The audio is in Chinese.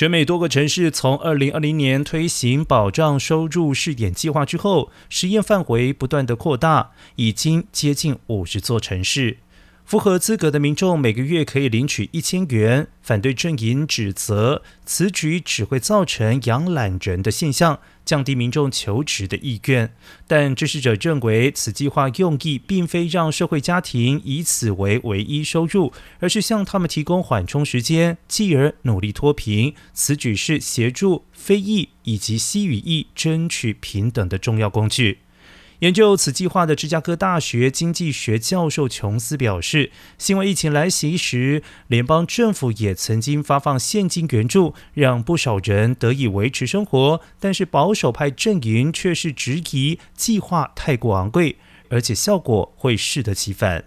全美多个城市从二零二零年推行保障收入试点计划之后，实验范围不断的扩大，已经接近五十座城市。符合资格的民众每个月可以领取一千元。反对阵营指责此举只会造成养懒人的现象，降低民众求职的意愿。但支持者认为，此计划用意并非让社会家庭以此为唯一收入，而是向他们提供缓冲时间，继而努力脱贫。此举是协助非裔以及西语裔争取平等的重要工具。研究此计划的芝加哥大学经济学教授琼斯表示，新冠疫情来袭时，联邦政府也曾经发放现金援助，让不少人得以维持生活。但是保守派阵营却是质疑计划太过昂贵，而且效果会适得其反。